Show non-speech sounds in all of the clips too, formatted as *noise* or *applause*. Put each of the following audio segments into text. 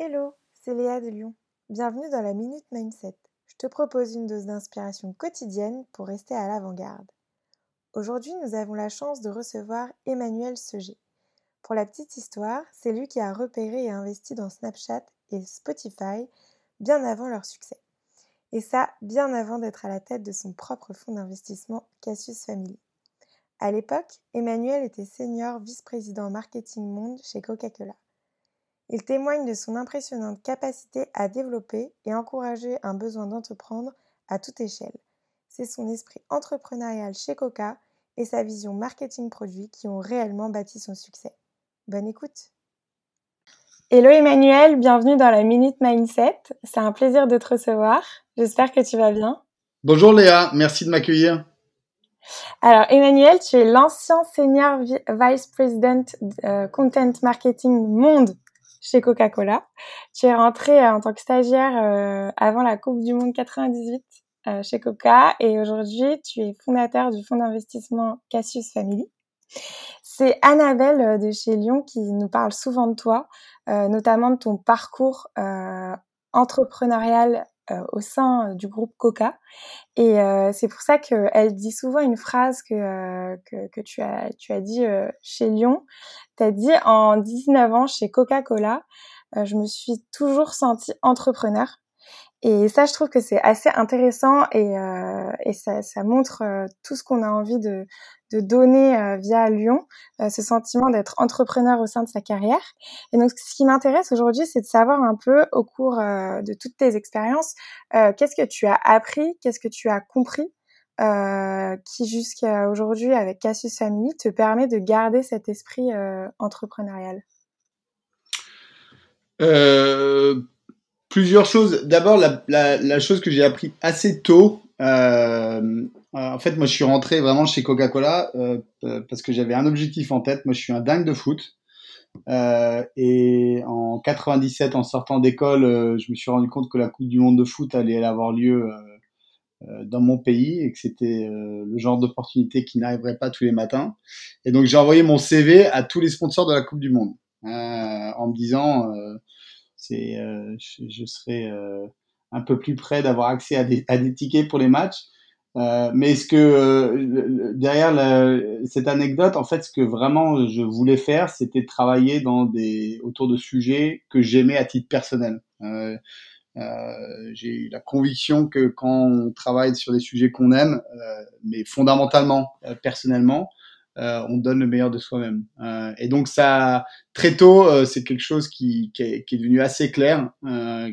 Hello, c'est Léa de Lyon. Bienvenue dans la Minute Mindset. Je te propose une dose d'inspiration quotidienne pour rester à l'avant-garde. Aujourd'hui, nous avons la chance de recevoir Emmanuel Seger. Pour la petite histoire, c'est lui qui a repéré et investi dans Snapchat et Spotify bien avant leur succès. Et ça, bien avant d'être à la tête de son propre fonds d'investissement Cassius Family. À l'époque, Emmanuel était senior vice-président marketing monde chez Coca-Cola. Il témoigne de son impressionnante capacité à développer et encourager un besoin d'entreprendre à toute échelle. C'est son esprit entrepreneurial chez Coca et sa vision marketing produit qui ont réellement bâti son succès. Bonne écoute Hello Emmanuel, bienvenue dans la Minute Mindset. C'est un plaisir de te recevoir. J'espère que tu vas bien. Bonjour Léa, merci de m'accueillir. Alors Emmanuel, tu es l'ancien senior vice president euh, content marketing monde chez Coca-Cola. Tu es rentré euh, en tant que stagiaire euh, avant la Coupe du Monde 98 euh, chez Coca et aujourd'hui tu es fondateur du fonds d'investissement Cassius Family. C'est Annabelle de chez Lyon qui nous parle souvent de toi, notamment de ton parcours entrepreneurial au sein euh, du groupe Coca. Et euh, c'est pour ça qu'elle dit souvent une phrase que, que, que, tu, as, tu as dit chez Lyon. Tu as dit en 19 ans chez Coca-Cola, je me suis toujours sentie entrepreneur. Et ça, je trouve que c'est assez intéressant et, euh, et ça, ça, montre euh, tout ce qu'on a envie de, de donner euh, via Lyon, euh, ce sentiment d'être entrepreneur au sein de sa carrière. Et donc, ce qui m'intéresse aujourd'hui, c'est de savoir un peu au cours de toutes tes expériences, qu'est-ce que tu as appris, qu'est-ce que tu as compris, qui jusqu'à aujourd'hui, avec Cassius Family, te permet de garder cet esprit entrepreneurial? Euh Plusieurs choses. D'abord, la, la, chose que j'ai appris assez tôt, euh, en fait, moi, je suis rentré vraiment chez Coca-Cola euh, parce que j'avais un objectif en tête. Moi, je suis un dingue de foot. Euh, et en 97, en sortant d'école, euh, je me suis rendu compte que la Coupe du Monde de foot allait avoir lieu euh, euh, dans mon pays et que c'était le genre d'opportunité qui n'arriverait pas tous les matins. Et donc, j'ai envoyé mon CV à tous les sponsors de la Coupe du Monde en me disant c'est, euh, je, je, serai euh, un peu plus près d'avoir accès à des, à des, tickets pour les matchs. Euh, mais ce que euh, derrière la, cette anecdote, en fait, ce que vraiment je voulais faire, c'était travailler dans des autour de sujets que j'aimais à titre personnel. Euh, j'ai eu la conviction que quand on travaille sur des sujets qu'on aime, mais fondamentalement, personnellement, euh, on donne le meilleur de soi-même. Euh, et donc ça, très tôt, euh, c'est quelque chose qui, qui, est, qui, est, devenu assez clair,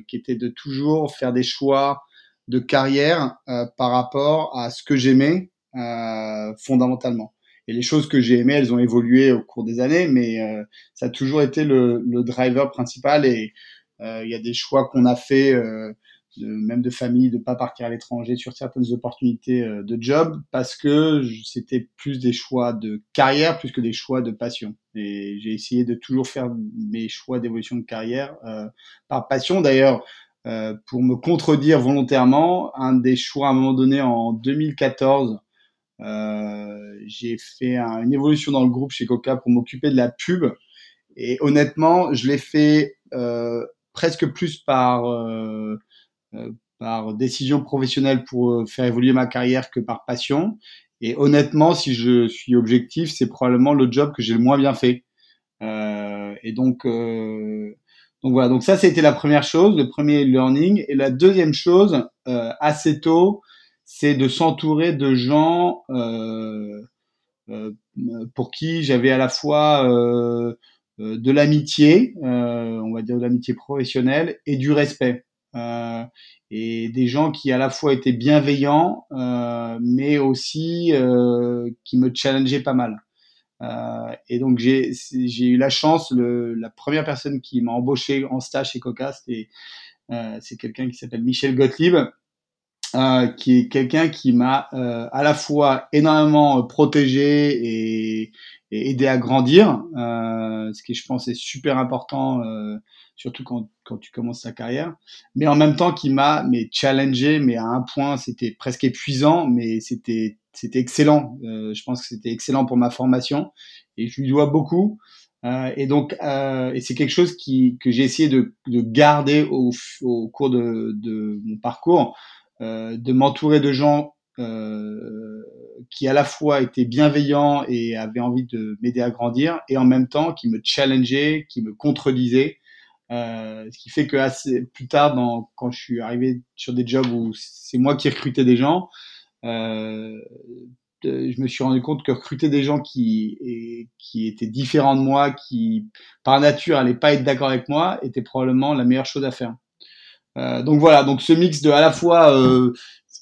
qui était de toujours faire des choix de carrière par rapport à ce que j'aimais fondamentalement. Et les choses que j'ai aimées, elles ont évolué au cours des années, mais ça a toujours été le, le driver principal. Et il y a des choix qu'on a fait de, même de famille, de pas partir à l'étranger sur certaines opportunités euh, de job parce que c'était plus des choix de carrière plus que des choix de passion. Et j'ai essayé de toujours faire mes choix d'évolution de carrière euh, par passion. D'ailleurs, euh, pour me contredire volontairement, un des choix à un moment donné en 2014, euh, j'ai fait un, une évolution dans le groupe chez Coca pour m'occuper de la pub. Et honnêtement, je l'ai fait euh, presque plus par euh, euh, par décision professionnelle pour faire évoluer ma carrière que par passion. Et honnêtement, si je suis objectif, c'est probablement le job que j'ai le moins bien fait. Et donc, donc voilà. Donc ça, c'était la première chose, le premier learning. Et la deuxième chose, euh, assez tôt, c'est de s'entourer de gens euh, pour qui j'avais à la fois de l'amitié, on va dire de l'amitié professionnelle, et du respect. Euh, et des gens qui à la fois étaient bienveillants, euh, mais aussi euh, qui me challengeaient pas mal. Euh, et donc j'ai eu la chance, le, la première personne qui m'a embauché en stage chez Coca, euh, c'est quelqu'un qui s'appelle Michel Gottlieb, euh, qui est quelqu'un qui m'a euh, à la fois énormément protégé et, et aidé à grandir, euh, ce qui je pense est super important surtout quand, quand tu commences ta carrière, mais en même temps qui m'a mais challengé, mais à un point c'était presque épuisant, mais c'était c'était excellent. Euh, je pense que c'était excellent pour ma formation et je lui dois beaucoup. Euh, et donc, euh, et c'est quelque chose qui, que j'ai essayé de, de garder au, au, cours de, de mon parcours, euh, de m'entourer de gens euh, qui à la fois étaient bienveillants et avaient envie de m'aider à grandir, et en même temps qui me challengeaient, qui me contredisaient. Euh, ce qui fait que assez, plus tard, dans, quand je suis arrivé sur des jobs où c'est moi qui recrutais des gens, euh, je me suis rendu compte que recruter des gens qui, qui étaient différents de moi, qui par nature n'allaient pas être d'accord avec moi, était probablement la meilleure chose à faire. Euh, donc voilà, donc ce mix de à la fois, euh,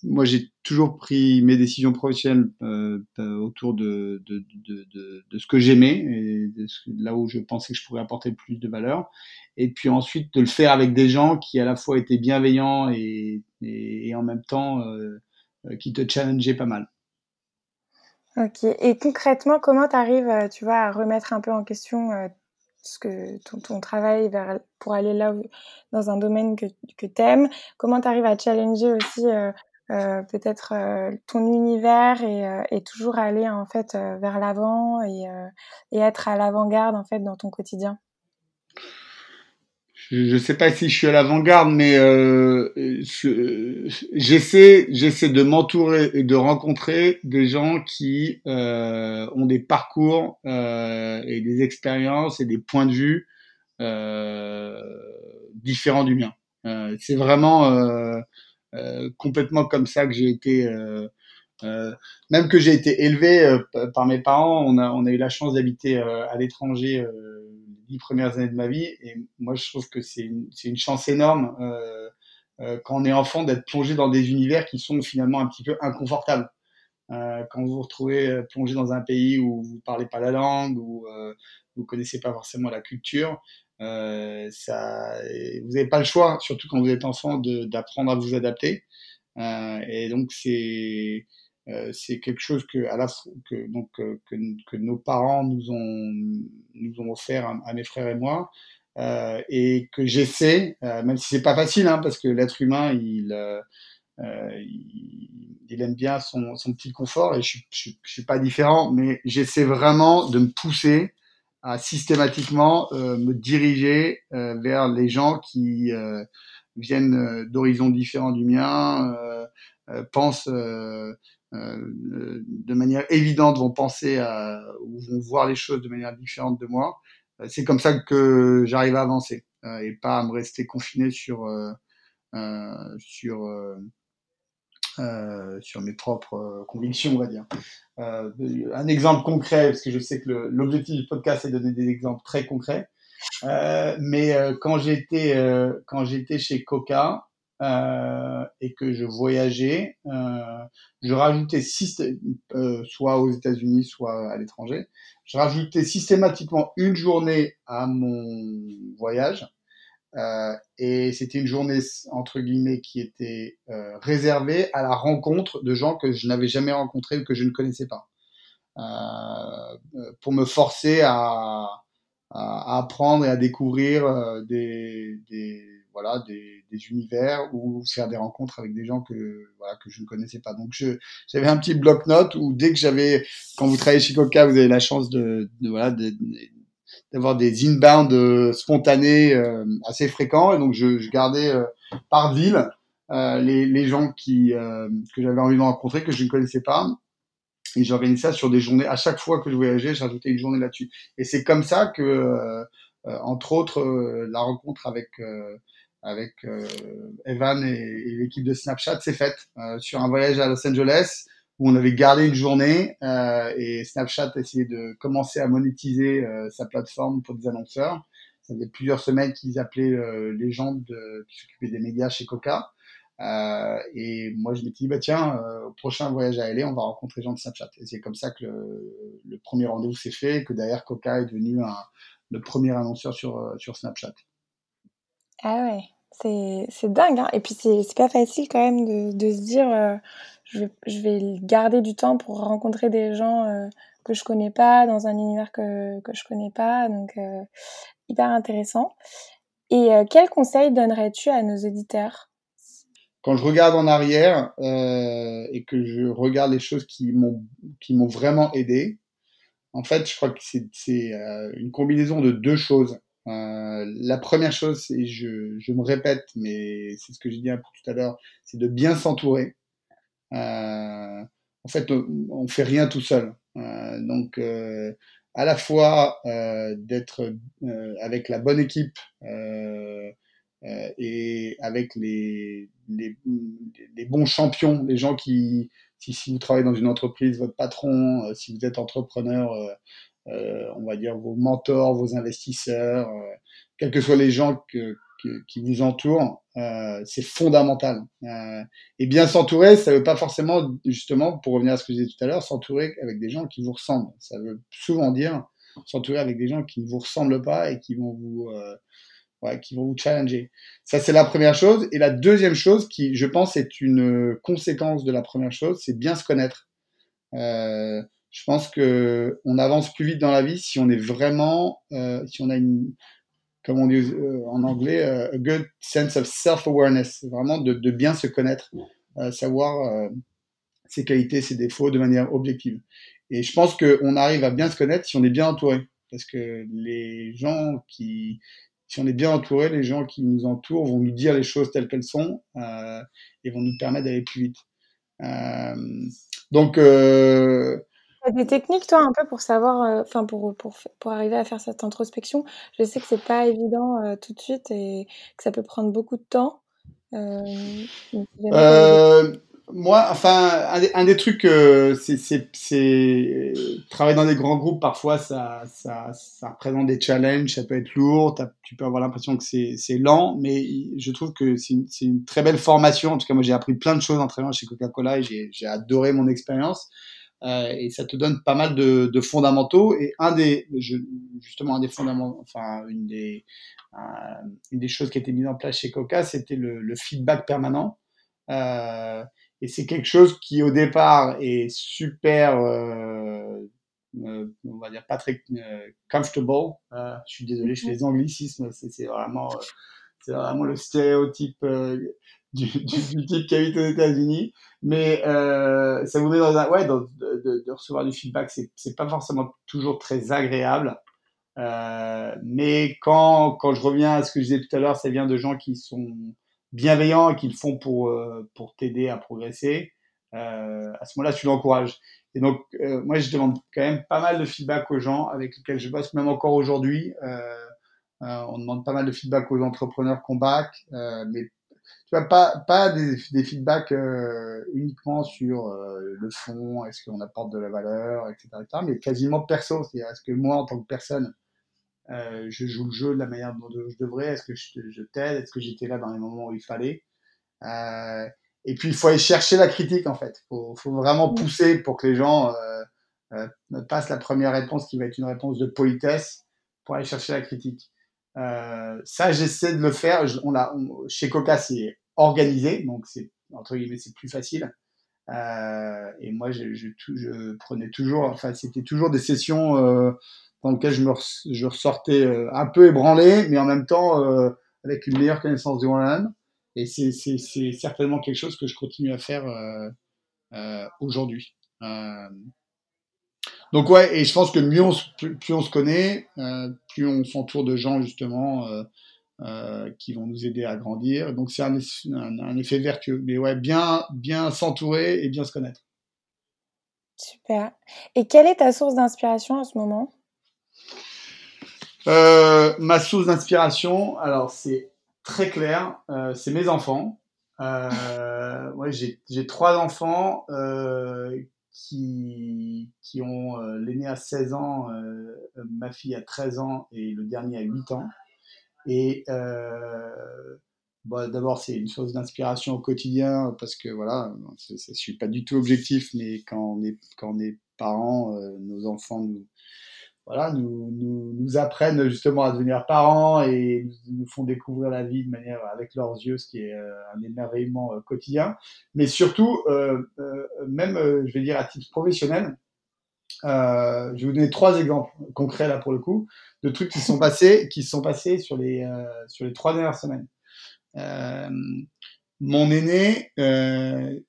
moi j'ai toujours pris mes décisions professionnelles euh, autour de, de, de, de, de ce que j'aimais et de là où je pensais que je pourrais apporter le plus de valeur, et puis ensuite de le faire avec des gens qui à la fois étaient bienveillants et, et, et en même temps euh, qui te challengeaient pas mal. Ok. Et concrètement, comment tu arrives, euh, tu vois, à remettre un peu en question euh, ce que ton, travail pour aller là dans un domaine que, que tu aimes Comment tu arrives à challenger aussi euh, euh peut-être euh, ton univers et, et, toujours aller en fait vers l'avant et, et être à l'avant-garde en fait dans ton quotidien? Je ne sais pas si je suis à l'avant-garde, mais euh, j'essaie, j'essaie de m'entourer et de rencontrer des gens qui euh, ont des parcours euh, et des expériences et des points de vue euh, différents du mien. Euh, c'est vraiment euh, complètement comme ça que j'ai été. Même que j'ai été élevé par mes parents, on a, on a eu la chance d'habiter à l'étranger dix premières années de ma vie. Et moi, je trouve que c'est une, une, chance énorme euh, euh, quand on est enfant d'être plongé dans des univers qui sont finalement un petit peu inconfortables. Euh, quand vous vous retrouvez euh, plongé dans un pays où vous parlez pas la langue, où euh, vous connaissez pas forcément la culture, euh, ça, vous n'avez pas le choix, surtout quand vous êtes enfant, d'apprendre à vous adapter. et donc c'est euh, c'est quelque chose que, à la, que, donc, euh, que, que, nos parents nous ont, nous ont offert à, mes frères et moi, euh, et que j'essaie, euh, même si c'est pas facile, hein, parce que l'être humain, il, euh, il, il, aime bien son, son, petit confort, et je, je, je suis pas différent, mais j'essaie vraiment de me pousser à systématiquement me diriger vers les gens qui viennent d'horizons différents du mien, pensent euh, de manière évidente vont penser à, ou vont voir les choses de manière différente de moi. Euh, c'est comme ça que j'arrive à avancer euh, et pas à me rester confiné sur sur euh, sur mes propres convictions, on va dire. Euh, un exemple concret, parce que je sais que l'objectif du podcast est de donner des exemples très concrets. Euh, mais quand j'étais quand j'étais chez Coca, euh, et que je voyageais, euh, je rajoutais euh, soit aux États-Unis, soit à l'étranger, je rajoutais systématiquement une journée à mon voyage. Euh, et c'était une journée entre guillemets qui était euh, réservée à la rencontre de gens que je n'avais jamais rencontrés ou que je ne connaissais pas, pour me forcer à, à, apprendre et à découvrir des, des voilà des, des, univers ou faire des rencontres avec des gens que voilà que je ne connaissais pas. Donc je j'avais un petit bloc-notes où dès que j'avais quand vous travaillez chez Coca, vous avez la chance de, de voilà d'avoir des inbound euh, spontanés euh, assez fréquents. Et donc je, je gardais euh, par ville euh, les, les gens qui euh, que j'avais envie de rencontrer que je ne connaissais pas. Et j'organisais ça sur des journées. À chaque fois que je voyageais je rajoutais une journée là-dessus. Et c'est comme ça que entre autres la rencontre avec avec euh, Evan et, et l'équipe de Snapchat s'est faite euh, sur un voyage à Los Angeles où on avait gardé une journée euh, et Snapchat a essayé de commencer à monétiser sa plateforme pour des annonceurs. Ça faisait plusieurs semaines qu'ils appelaient les gens de, qui s'occupaient des médias chez Coca. Euh, et moi, je m'étais dit, bah tiens, euh, au prochain voyage à LA, on va rencontrer les gens de Snapchat. Et c'est comme ça que le, le premier rendez-vous s'est fait, que derrière Coca est devenu un, le premier annonceur sur, sur Snapchat. Ah ouais, c'est, c'est dingue. Hein. Et puis c'est, c'est pas facile quand même de, se dire euh, je, vais, garder du temps pour rencontrer des gens euh, que je connais pas, dans un univers que, que je connais pas. Donc euh, hyper intéressant. Et quel conseil donnerais-tu à nos auditeurs? Quand je regarde en arrière et que je regarde les choses qui m'ont, qui m'ont vraiment aidé, en fait, je crois que c'est une combinaison de deux choses. La première chose, et je, je, me répète, mais c'est ce que j'ai dit un peu tout à l'heure, c'est de bien s'entourer. en fait, on, on fait rien tout seul. donc, à la fois euh, d'être euh, avec la bonne équipe euh, et avec les, les, les, bons champions, les gens qui, si, si, vous travaillez dans une entreprise, votre patron, si vous êtes entrepreneur, on va dire vos mentors, vos investisseurs, quels que soient les gens que, qui vous entourent, euh, c'est fondamental. Euh, et bien s'entourer, ça veut pas forcément, justement, pour revenir à ce que je disais tout à l'heure, s'entourer avec des gens qui vous ressemblent. Ça veut souvent dire s'entourer avec des gens qui ne vous ressemblent pas et qui vont vous, euh, ouais, qui vont vous challenger. Ça, c'est la première chose. Et la deuxième chose, qui, je pense, est une conséquence de la première chose, c'est bien se connaître. Euh, je pense que on avance plus vite dans la vie si on est vraiment, euh, si on a une, comme on dit euh, en anglais, euh, a good sense of self-awareness, vraiment de, de, bien se connaître, euh, savoir ses qualités, ses défauts de manière objective. Et je pense qu'on arrive à bien se connaître si on est bien entouré, parce que les gens qui, si on est bien entouré, les gens qui nous entourent vont nous dire les choses telles qu'elles sont euh, et vont nous permettre d'aller plus vite. Euh, donc, euh, as des techniques, toi, un peu pour savoir, euh, enfin, pour, pour, pour arriver à faire cette introspection? Je sais que c'est pas évident euh, tout de suite et que ça peut prendre beaucoup de temps. Euh, moi, enfin, un des, trucs, c'est travailler dans des grands groupes. Parfois, ça, ça, ça représente des challenges. Ça peut être lourd. Tu peux avoir l'impression que c'est lent, mais je trouve que c'est une, une, très belle formation. En tout cas, moi, j'ai appris plein de choses en travaillant chez Coca-Cola et j'ai adoré mon expérience. Euh, et ça te donne pas mal de, de fondamentaux. Et un des, je, justement, un des fondamentaux, enfin, une des, euh, une des choses qui a été mise en place chez Coca, c'était le, le, feedback permanent. Euh, et c'est quelque chose qui, au départ, est super, on va dire, pas très comfortable. je suis désolé, je fais les anglicismes, c'est vraiment, c'est vraiment le stéréotype du, du, type qui habite aux États-Unis. Mais euh, ça vous met dans un ouais, de, de, recevoir du feedback, c'est pas forcément toujours très agréable. Euh, mais quand quand je reviens à ce que je disais tout à l'heure, ça vient de gens qui sont bienveillants et qui le font pour euh, pour t'aider à progresser. Euh, à ce moment-là, tu l'encourages. Et donc, euh, moi, je demande quand même pas mal de feedback aux gens avec lesquels je bosse, même encore aujourd'hui. On demande pas mal de feedback aux entrepreneurs qu'on back, mais tu vois, pas, pas des, des feedbacks euh, uniquement sur euh, le fond, est-ce qu'on apporte de la valeur, etc., etc., mais quasiment perso. C'est-à-dire, est-ce que moi, en tant que personne, euh, je joue le jeu de la manière dont je devrais Est-ce que je, je t'aide Est-ce que j'étais là dans les moments où il fallait Et puis, il faut aller chercher la critique, en fait. Il faut, faut, vraiment pousser pour que les gens passent la première réponse qui va être une réponse de politesse pour aller chercher la critique. Euh, ça, j'essaie de le faire. on a, chez Coca, c'est organisé, donc c'est entre guillemets c'est plus facile. Euh, et moi, je, je, je, prenais toujours, enfin, c'était toujours des sessions euh, dans lesquelles je me je ressortais euh, un peu ébranlé, mais en même temps euh, avec une meilleure connaissance de moi-même. Et c'est certainement quelque chose que je continue à faire aujourd'hui. Donc ouais, et je pense que mieux on, plus on se connaît, euh, plus on s'entoure de gens justement euh, euh, qui vont nous aider à grandir. Donc c'est un, un, un, effet vertueux. Mais ouais, bien, bien s'entourer et bien se connaître. Super. Et quelle est ta source d'inspiration à ce moment? Ma source d'inspiration, alors c'est très clair, c'est mes enfants. Euh, ouais, j'ai trois enfants euh, qui, qui ont euh, l'aîné à 16 ans, euh, ma fille a 13 ans et le dernier à 8 ans. Et euh, bon, d'abord, c'est une source d'inspiration au quotidien parce que voilà, je ne suis pas du tout objectif, mais quand on est, quand on est parent, euh, nos enfants nous, voilà, nous, nous, nous, apprennent justement à devenir parents et nous font découvrir la vie de manière avec leurs yeux, ce qui est euh, un émerveillement euh, quotidien. Mais surtout, euh, euh même, euh, je vais dire à titre professionnel, je vais vous donner trois exemples concrets là pour le coup de trucs qui sont *laughs* passés, qui sont passés sur les sur les trois dernières semaines. Mon aîné, euh,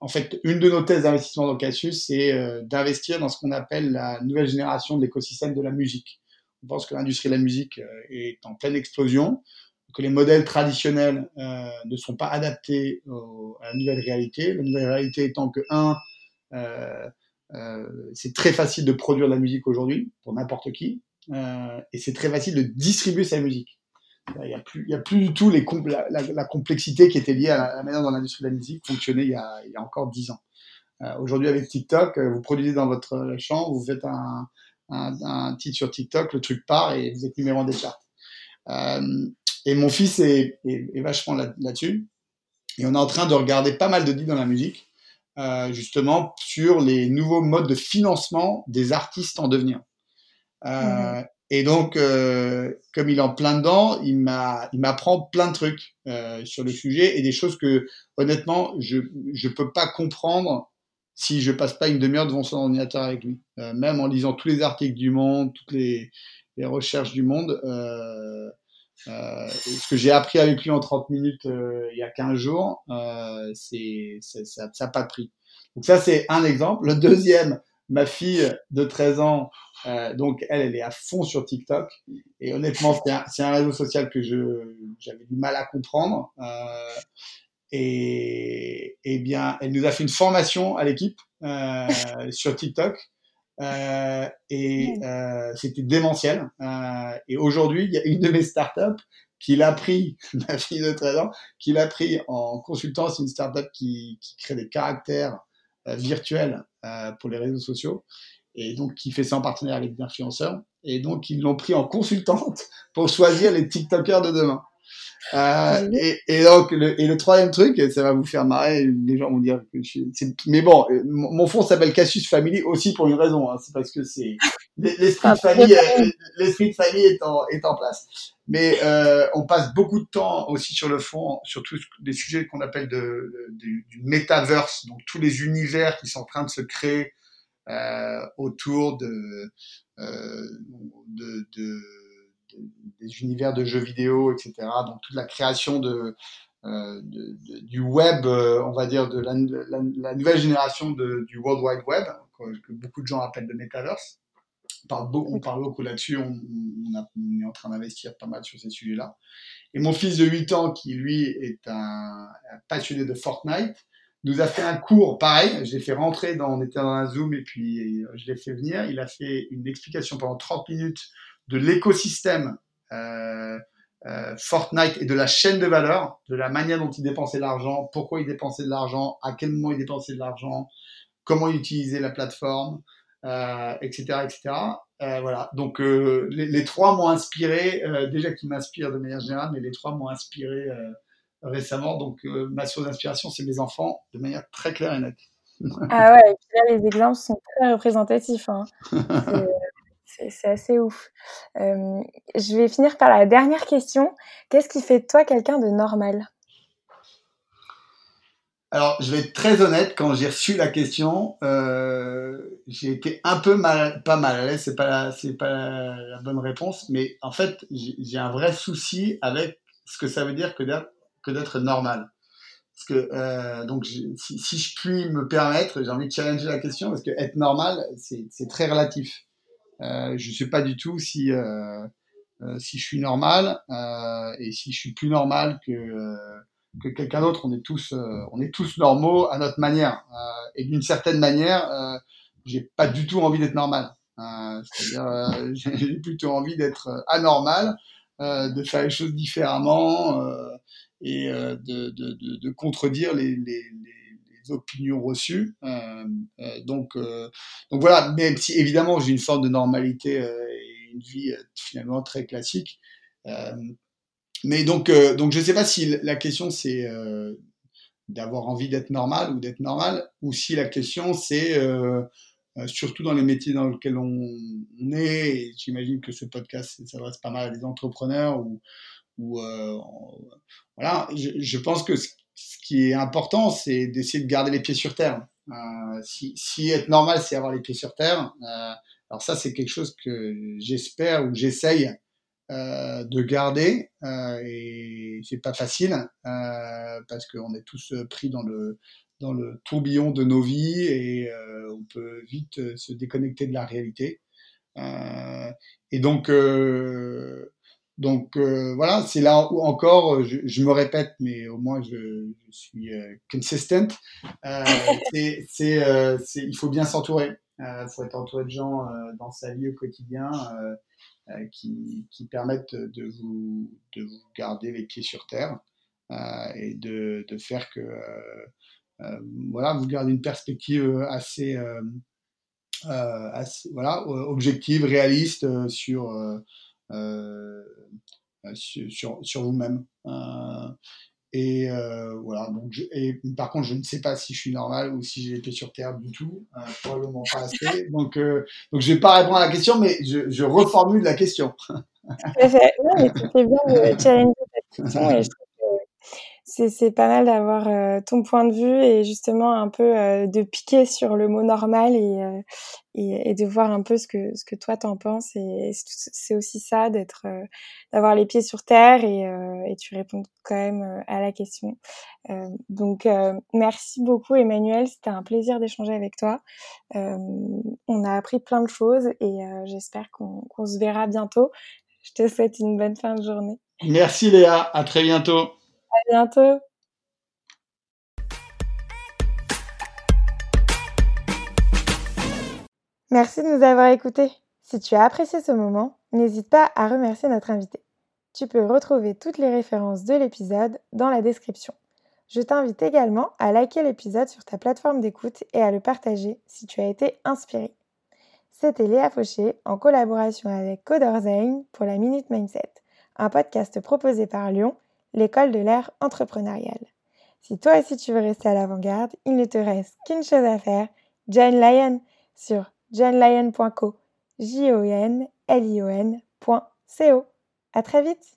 en fait, une de nos thèses d'investissement dans Cassius, c'est euh, d'investir dans ce qu'on appelle la nouvelle génération de l'écosystème de la musique. On pense que l'industrie de la musique euh, est en pleine explosion, que les modèles traditionnels ne sont pas adaptés à la nouvelle réalité. La nouvelle réalité étant que, un, c'est très facile de produire de la musique aujourd'hui pour n'importe qui, et c'est très facile de distribuer sa musique. Il n'y a, plus, a plus du tout la, complexité qui était liée à la, manière dont l'industrie de la musique fonctionnait il y a, encore dix ans. Euh, Aujourd'hui, avec TikTok, euh, vous produisez dans votre champ, vous faites un, titre sur TikTok, le truc part et vous êtes numéro un des charts. Euh, et mon fils est, vachement là-dessus. et on est en train de regarder pas mal de deals dans la musique, euh, justement sur les nouveaux modes de financement des artistes en devenir. Euh, mmh. Et donc, euh, comme il est en plein dedans, il m'a, il m'apprend plein de trucs euh, sur le sujet et des choses que, honnêtement, je je peux pas comprendre si je passe pas une demi-heure devant son ordinateur avec lui. Euh, même en lisant tous les articles du monde, toutes les, les recherches du monde. Euh, euh, ce que j'ai appris avec lui en 30 minutes euh, il y a 15 jours, c'est, ça n'a pas de prix. Donc ça, c'est un exemple. Le deuxième, ma fille de 13 ans, euh, donc elle, elle est à fond sur TikTok. Et honnêtement, c'est un, un, réseau social que je j'avais du mal à comprendre. Euh, et, et bien, elle nous a fait une formation à l'équipe euh, *laughs* sur TikTok. Euh, et euh, c'était démentiel. Euh, et aujourd'hui, il y a une de mes startups qui l'a pris, *laughs* ma fille de 13 ans, qui l'a pris en consultant. C'est une startup qui, qui crée des caractères virtuels pour les réseaux sociaux et donc qui fait ça en partenariat avec des influenceurs. Et donc ils l'ont pris en consultante *laughs* pour choisir les TikTokers de demain. Euh, et, et, donc le, et le troisième truc, et ça va vous faire marrer, les gens vont dire que je suis, mais bon, mon fonds s'appelle Cassius Family aussi pour une raison, hein, c'est parce que c'est *laughs* l'esprit de famille, l'esprit de famille est en, est en place. Mais euh, on passe beaucoup de temps aussi sur le fond, sur tous les sujets qu'on appelle de, du metaverse, donc tous les univers qui sont en train de se créer euh, autour de, euh, de, de, des univers de jeux vidéo, etc. Donc toute la création de, euh, du web, euh, on va dire de la, la, la nouvelle génération du World Wide Web, que, que, beaucoup de gens appellent le metaverse. On parle beaucoup, on parle beaucoup là-dessus, on, on, on, est en train d'investir pas mal sur ces sujets-là. Et mon fils de 8 ans, qui lui est un, un passionné de Fortnite, nous a fait un cours pareil. Je l'ai fait rentrer dans, on était dans un Zoom et puis je l'ai fait venir. Il a fait une explication pendant 30 minutes de l'écosystème euh, euh, Fortnite et de la chaîne de valeur, de la manière dont il dépensait l'argent, pourquoi il dépensait de l'argent, à quel moment il dépensait de l'argent, comment il utilisait la plateforme, euh, etc., etc. Euh, voilà. Donc euh, les, trois m'ont inspiré, déjà qui m'inspirent de manière générale, mais les trois m'ont inspiré récemment. Donc, ma source d'inspiration, c'est mes enfants, de manière très claire et nette. ah ouais, les exemples sont très représentatifs. Hein. C'est assez ouf. Je vais finir par la dernière question. Qu'est-ce qui fait de toi quelqu'un de normal? Alors, je vais être très honnête, quand j'ai reçu la question, euh, j'ai été un peu mal, pas mal c'est pas c'est pas la, la, bonne réponse, mais en fait, j'ai un vrai souci avec ce que ça veut dire que que d'être normal. Parce que euh, donc si, si, je puis me permettre, j'ai envie de challenger la question parce que être normal, c'est très relatif. Euh, je sais pas du tout si euh, euh, si je suis normal euh, et si je suis plus normal que que quelqu'un d'autre. On est tous on est tous normaux à notre manière et d'une certaine manière, j'ai pas du tout envie d'être normal. C'est-à-dire *laughs* j'ai plutôt envie d'être anormal, de faire les choses différemment et euh, de, de, de, de, contredire les, les, les, opinions reçues. Euh, euh, donc, donc voilà, même si évidemment j'ai une forme de normalité et une vie finalement très classique. Mais donc, donc je ne sais pas si la question c'est d'avoir envie d'être normal ou d'être normal, ou si la question c'est euh, surtout dans les métiers dans lesquels on, est, j'imagine que ce podcast s'adresse pas mal à des entrepreneurs ou, ou euh, voilà, je, je, pense que ce, qui est important, c'est d'essayer de garder les pieds sur terre. Euh, si, si, être normal, c'est avoir les pieds sur terre, euh, alors ça, c'est quelque chose que j'espère ou j'essaye de garder et c'est pas facile parce qu'on est tous pris dans le dans le tourbillon de nos vies et on peut vite se déconnecter de la réalité. et donc donc voilà, c'est là où encore, je, me répète, mais au moins je, suis consistent. *laughs* c'est, il faut bien s'entourer. Il faut être entouré de gens dans sa vie au quotidien euh, qui, qui, permettent de vous, de vous garder les pieds sur terre euh, et de, de, faire que euh, voilà, vous gardez une perspective assez, voilà, objective, réaliste sur, sur, sur vous-même. Et euh, voilà. Donc, je, et par contre, je ne sais pas si je suis normal ou si j'ai les pieds sur terre du tout. Euh, probablement pas assez. *laughs* Donc, euh, donc, je vais pas répondre à la question, mais je, je reformule la question. non, mais tu fais bien de *laughs* challenger cette question et je trouve que c'est pas mal d'avoir euh, ton point de vue et justement un peu euh, de piquer sur le mot normal et, et, et, de voir un peu ce que ce que toi t'en penses et c'est aussi ça d'être euh, d'avoir les pieds sur terre et, euh, et tu réponds quand même euh, à la question. Donc merci beaucoup Emmanuel. C'était un plaisir d'échanger avec toi. On a appris plein de choses et j'espère qu'on qu'on se verra bientôt. Je te souhaite une bonne fin de journée. Merci Léa. À très bientôt à bientôt Merci de nous avoir écoutés. Si tu as apprécié ce moment, n'hésite pas à remercier notre invité. Tu peux retrouver toutes les références de l'épisode dans la description. Je t'invite également à liker l'épisode sur ta plateforme d'écoute et à le partager si tu as été inspiré. C'était Léa Fauché en collaboration avec Coderzain pour la Minute Mindset, un podcast proposé par Lyon, l'école de l'ère entrepreneuriale. Si toi aussi tu veux rester à l'avant-garde, il ne te reste qu'une chose à faire, John Lyon sur johnlyon.co, j o n l i o n.co. À très vite